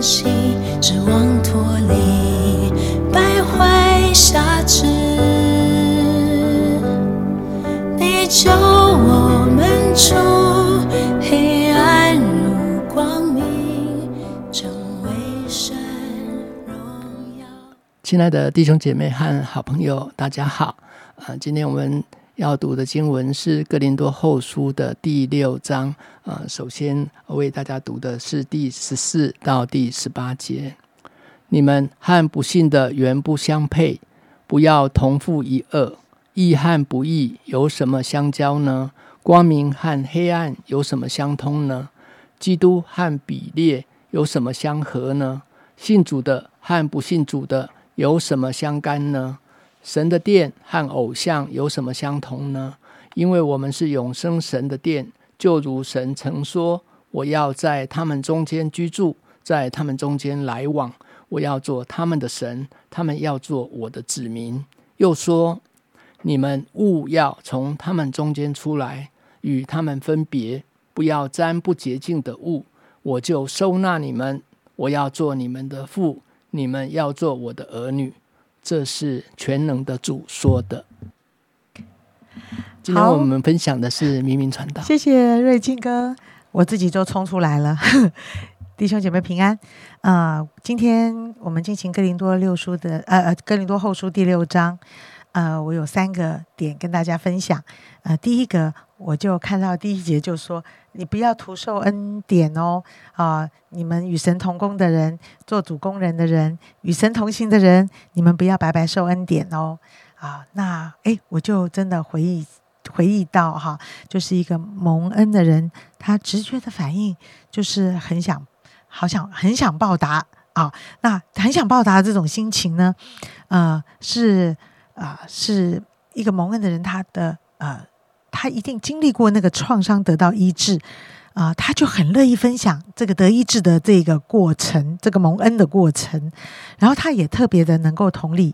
心，指望脱离败坏辖制。你救我们出黑暗入光明，成为神荣耀。亲爱的弟兄姐妹和好朋友，大家好。呃，今天我们要读的经文是《哥林多后书》的第六章。呃，首先为大家读的是第十四到第十八节。你们和不信的原不相配，不要同负一恶。义和不义有什么相交呢？光明和黑暗有什么相通呢？基督和比列有什么相合呢？信主的和不信主的有什么相干呢？神的殿和偶像有什么相同呢？因为我们是永生神的殿，就如神曾说：“我要在他们中间居住，在他们中间来往，我要做他们的神，他们要做我的子民。”又说：“你们勿要从他们中间出来，与他们分别，不要沾不洁净的物，我就收纳你们。我要做你们的父，你们要做我的儿女。”这是全能的主说的。今天好我们分享的是明明传道。谢谢瑞金哥，我自己就冲出来了。弟兄姐妹平安。啊，今天我们进行哥林多六书的呃呃哥林多后书第六章。呃，我有三个点跟大家分享。呃，第一个我就看到第一节就说，你不要徒受恩典哦。啊、你们与神同工的人，做主工人的人，与神同行的人，你们不要白白受恩典哦。啊，那诶，我就真的回忆回忆到哈，就是一个蒙恩的人，他直觉的反应就是很想，好想很想报答啊。那很想报答的这种心情呢，呃，是啊、是一个蒙恩的人，他的呃，他一定经历过那个创伤，得到医治。啊、他就很乐意分享这个得医治的这个过程，这个蒙恩的过程，然后他也特别的能够同理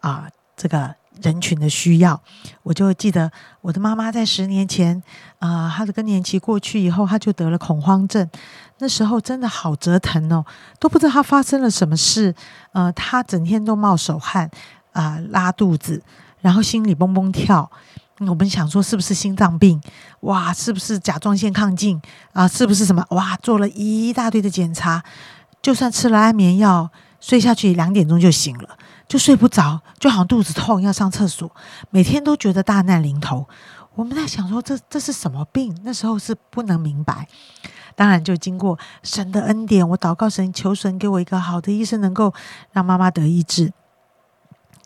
啊、这个人群的需要。我就记得我的妈妈在十年前，啊、她的更年期过去以后，她就得了恐慌症。那时候真的好折腾哦，都不知道她发生了什么事。呃，她整天都冒手汗，啊、拉肚子，然后心里蹦蹦跳。我们想说是不是心脏病？哇，是不是甲状腺亢进啊？是不是什么？哇，做了一大堆的检查，就算吃了安眠药，睡下去两点钟就醒了，就睡不着，就好像肚子痛要上厕所，每天都觉得大难临头。我们在想说这这是什么病？那时候是不能明白。当然，就经过神的恩典，我祷告神，求神给我一个好的医生，能够让妈妈得医治。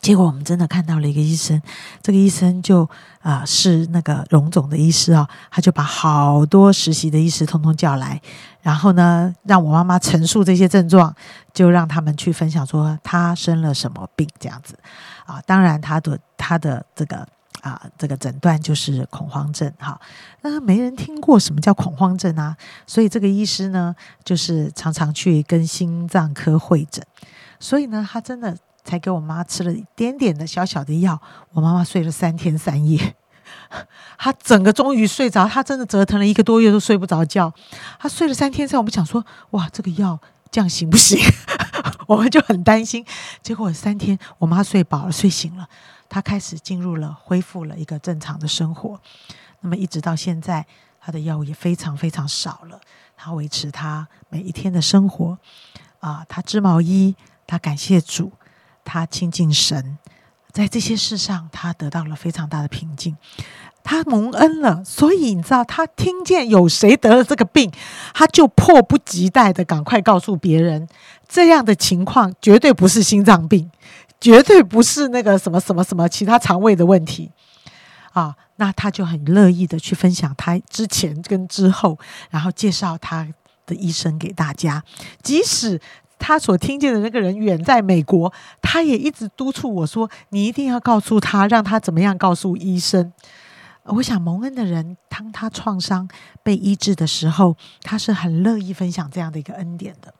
结果我们真的看到了一个医生，这个医生就啊、是那个荣总的医师啊、他就把好多实习的医师通通叫来，然后呢，让我妈妈陈述这些症状，就让他们去分享说他生了什么病这样子啊。当然，他的他的这个啊这个诊断就是恐慌症哈。那没人听过什么叫恐慌症啊，所以这个医师呢，就是常常去跟心脏科会诊，所以呢，他真的才给我妈吃了一点点的小小的药，我妈妈睡了三天三夜。她整个终于睡着，她真的折腾了一个多月都睡不着觉。她睡了三天三，我们想说，哇，这个药这样行不行？我们就很担心。结果三天，我妈睡饱了，睡醒了，她开始进入了恢复了一个正常的生活。那么一直到现在，她的药物也非常非常少了，她维持她每一天的生活。啊，她织毛衣，她感谢主，他亲近神，在这些事上，他得到了非常大的平静。他蒙恩了，所以你知道，他听见有谁得了这个病，他就迫不及待的赶快告诉别人，这样的情况绝对不是心脏病，绝对不是那个什么什么什么其他肠胃的问题啊。那他就很乐意的去分享他之前跟之后，然后介绍他的医生给大家，即使。他所听见的那个人远在美国，他也一直督促我说：“你一定要告诉他，让他怎么样告诉医生。”我想蒙恩的人，当他创伤被医治的时候，他是很乐意分享这样的一个恩典的。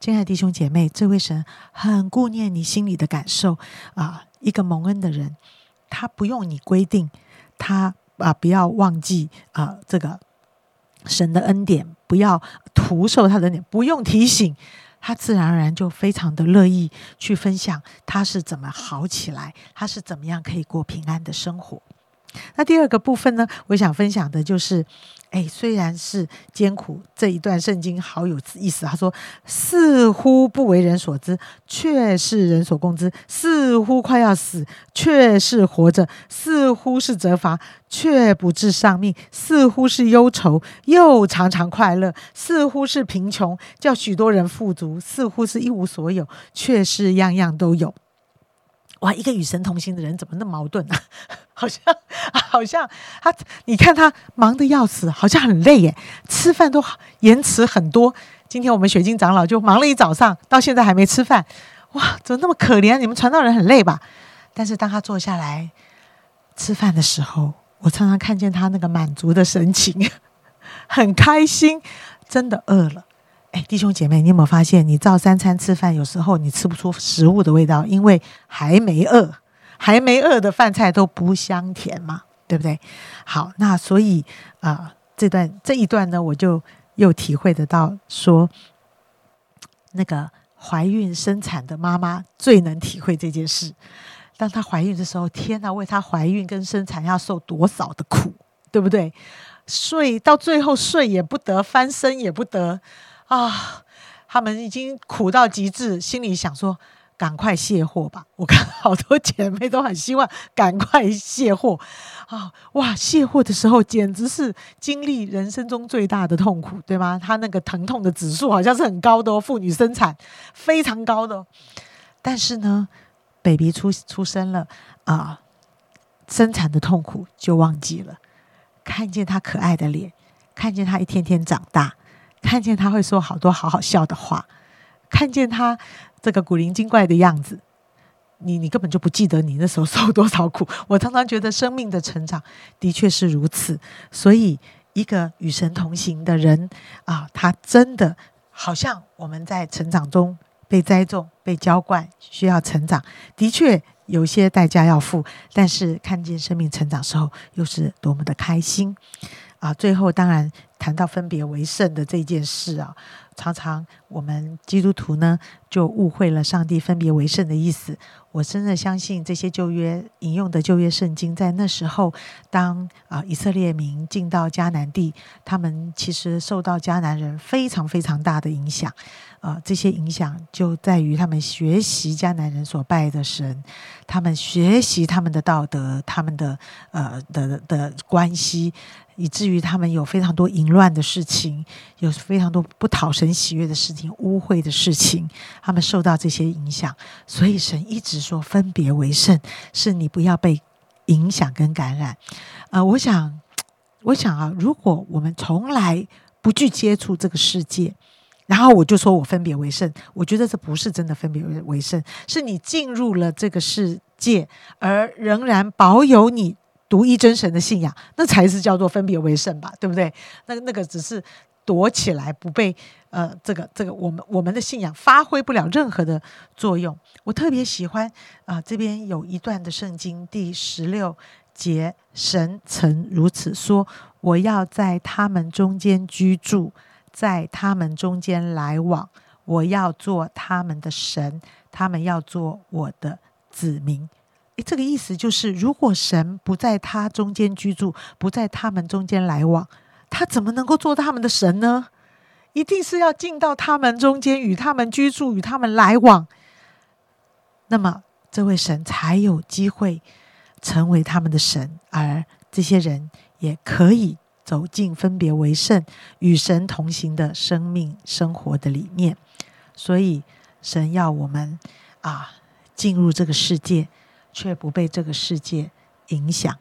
亲爱的弟兄姐妹，这位神很顾念你心里的感受啊。一个蒙恩的人，他不用你规定，他啊不要忘记啊这个神的恩典，不要徒受他的恩典，不用提醒，他自然而然就非常的乐意去分享他是怎么好起来，他是怎么样可以过平安的生活。那第二个部分呢，我想分享的就是，哎，虽然是艰苦，这一段圣经好有意思。他说，似乎不为人所知，却是人所共知；似乎快要死，却是活着；似乎是责罚，却不致丧命；似乎是忧愁，又常常快乐；似乎是贫穷，叫许多人富足；似乎是一无所有，却是样样都有。哇，一个与神同行的人怎么那么矛盾呢？好像，好像他，你看他忙得要死，好像很累耶，吃饭都延迟很多。今天我们雪晶长老就忙了一早上，到现在还没吃饭。哇，怎么那么可怜？你们传道人很累吧？但是当他坐下来吃饭的时候，我常常看见他那个满足的神情，很开心，真的饿了。哎，弟兄姐妹，你有没有发现，你照三餐吃饭，有时候你吃不出食物的味道，因为还没饿，还没饿的饭菜都不香甜嘛，对不对？好，那所以啊，这段这一段呢，我就又体会得到，说那个怀孕生产的妈妈最能体会这件事。当她怀孕的时候，天哪，为她怀孕跟生产要受多少的苦，对不对？睡到最后睡也不得，翻身也不得。啊，他们已经苦到极致，心里想说：“赶快卸货吧！”我看好多姐妹都很希望赶快卸货啊！哇，卸货的时候简直是经历人生中最大的痛苦，对吗？她那个疼痛的指数好像是很高的哦，妇女生产非常高的。但是呢，baby 出出生了啊，生产的痛苦就忘记了，看见他可爱的脸，看见他一天天长大。看见他会说好多好好笑的话，看见他这个古灵精怪的样子，你你根本就不记得你那时候受多少苦。我常常觉得生命的成长的确是如此，所以一个与神同行的人啊，他真的好像我们在成长中被栽种、被浇灌，需要成长，的确有些代价要付，但是看见生命成长时候，又是多么的开心啊！最后当然。谈到分别为圣的这件事啊，常常我们基督徒呢就误会了上帝分别为圣的意思。我真的相信这些旧约引用的旧约圣经，在那时候，当啊以色列民进到迦南地，他们其实受到迦南人非常非常大的影响。啊，这些影响就在于他们学习迦南人所拜的神，他们学习他们的道德，他们的呃的的关系。以至于他们有非常多淫乱的事情，有非常多不讨神喜悦的事情、污秽的事情，他们受到这些影响，所以神一直说分别为圣，是你不要被影响跟感染。呃，我想，我想啊，如果我们从来不去接触这个世界，然后我就说我分别为圣，我觉得这不是真的分别为圣，是你进入了这个世界，而仍然保有你。独一真神的信仰，那才是叫做分别为圣吧，对不对？那那个只是躲起来，不被呃，这个这个，我们我们的信仰发挥不了任何的作用。我特别喜欢啊，这边有一段的圣经第十六节，神曾如此说：“我要在他们中间居住，在他们中间来往，我要做他们的神，他们要做我的子民。”这个意思就是，如果神不在他中间居住，不在他们中间来往，他怎么能够做他们的神呢？一定是要进到他们中间，与他们居住，与他们来往，那么这位神才有机会成为他们的神，而这些人也可以走进分别为圣、与神同行的生命生活的里面。所以，神要我们啊，进入这个世界。却不被这个世界影响，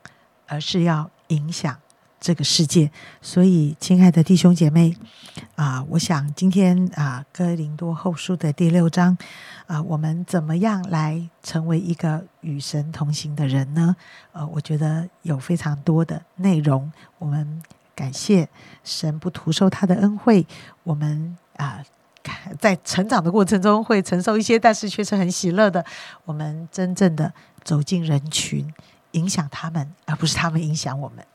而是要影响这个世界。所以，亲爱的弟兄姐妹啊，我想今天啊，《哥林多后书》的第六章啊，我们怎么样来成为一个与神同行的人呢？呃，我觉得有非常多的内容。我们感谢神不徒受他的恩惠，我们啊。在成长的过程中会承受一些，但是却是很喜乐的。我们真正的走进人群，影响他们，而不是他们影响我们。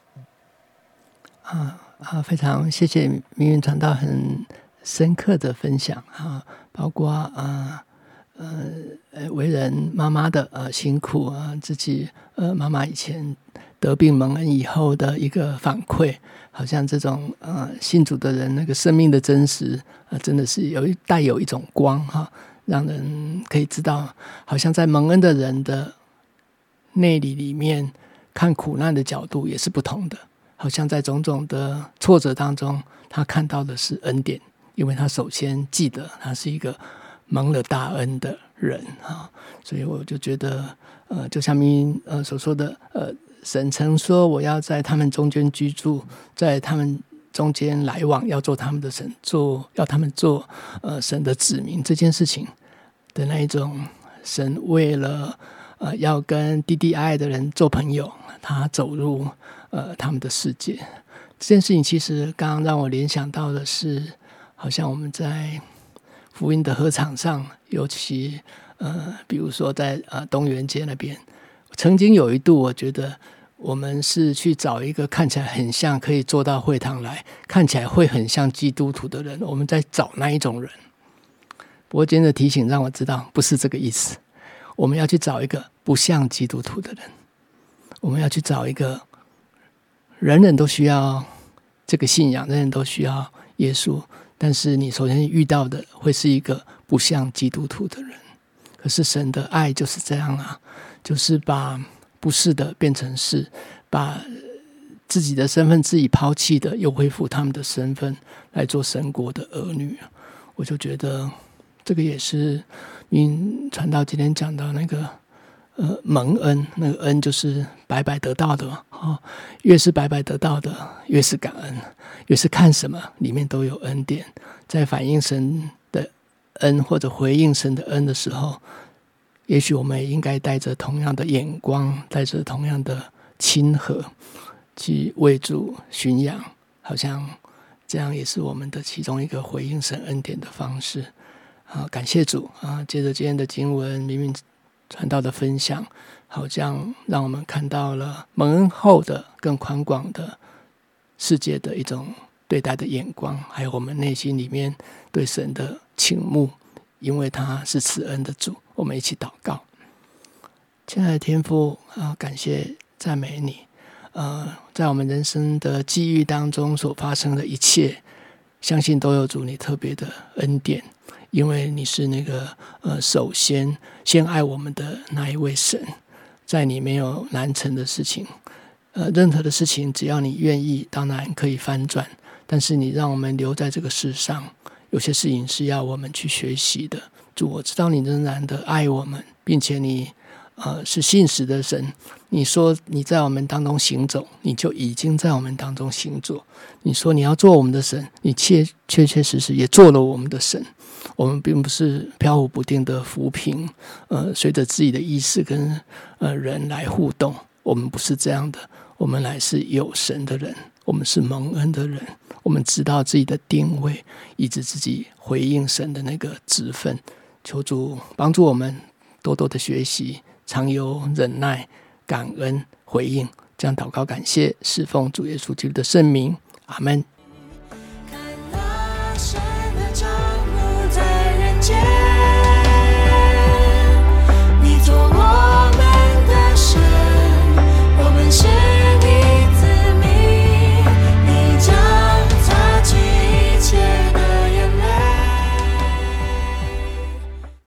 啊啊！非常谢谢命运传道很深刻的分享啊，包括啊呃为人妈妈的呃辛苦啊，自己呃妈妈以前得病蒙恩以后的一个反馈，好像这种呃信主的人那个生命的真实啊，真的是有带有一种光哈，让人可以知道，好像在蒙恩的人的内里里面看苦难的角度也是不同的，好像在种种的挫折当中，他看到的是恩典。因为他首先记得他是一个蒙了大恩的人啊，所以我就觉得，呃，就像明呃所说的，呃，神曾说我要在他们中间居住，在他们中间来往，要做他们的神，做要他们做呃神的子民这件事情的那一种，神为了呃要跟弟弟爱的人做朋友，他走入呃他们的世界。这件事情其实刚刚让我联想到的是。好像我们在福音的合场上，尤其呃，比如说在呃东园街那边，曾经有一度，我觉得我们是去找一个看起来很像可以坐到会堂来，看起来会很像基督徒的人，我们在找那一种人。不过今天的提醒让我知道，不是这个意思。我们要去找一个不像基督徒的人，我们要去找一个人人都需要这个信仰，人人都需要耶稣。但是你首先遇到的会是一个不像基督徒的人，可是神的爱就是这样啊，就是把不是的变成是，把自己的身份自己抛弃的又恢复他们的身份来做神国的儿女。我就觉得这个也是，因传道今天讲到那个。呃，蒙恩，那个恩就是白白得到的嘛。哦，越是白白得到的，越是感恩，越是看什么里面都有恩典。在反映神的恩或者回应神的恩的时候，也许我们也应该带着同样的眼光，带着同样的亲和去为主寻养。好像这样也是我们的其中一个回应神恩典的方式。啊，感谢主啊！接着今天的经文，明明。传道的分享，好像让我们看到了蒙恩后的更宽广的世界的一种对待的眼光，还有我们内心里面对神的倾慕，因为他是慈恩的主。我们一起祷告，亲爱的天父啊，感谢赞美你。呃，在我们人生的际遇当中所发生的一切，相信都有主你特别的恩典。因为你是那个呃，首先先爱我们的那一位神，在你没有难成的事情，呃，任何的事情只要你愿意，当然可以翻转。但是你让我们留在这个世上，有些事情是要我们去学习的。主，我知道你仍然的爱我们，并且你呃是信实的神。你说你在我们当中行走，你就已经在我们当中行走。你说你要做我们的神，你确确确实实也做了我们的神。我们并不是飘忽不定的浮萍，呃，随着自己的意识跟呃人来互动。我们不是这样的，我们乃是有神的人，我们是蒙恩的人，我们知道自己的定位，以及自己回应神的那个职分。求主帮助我们多多的学习常有忍耐感恩回应这样祷告感谢侍奉主耶稣基督的圣名。阿门。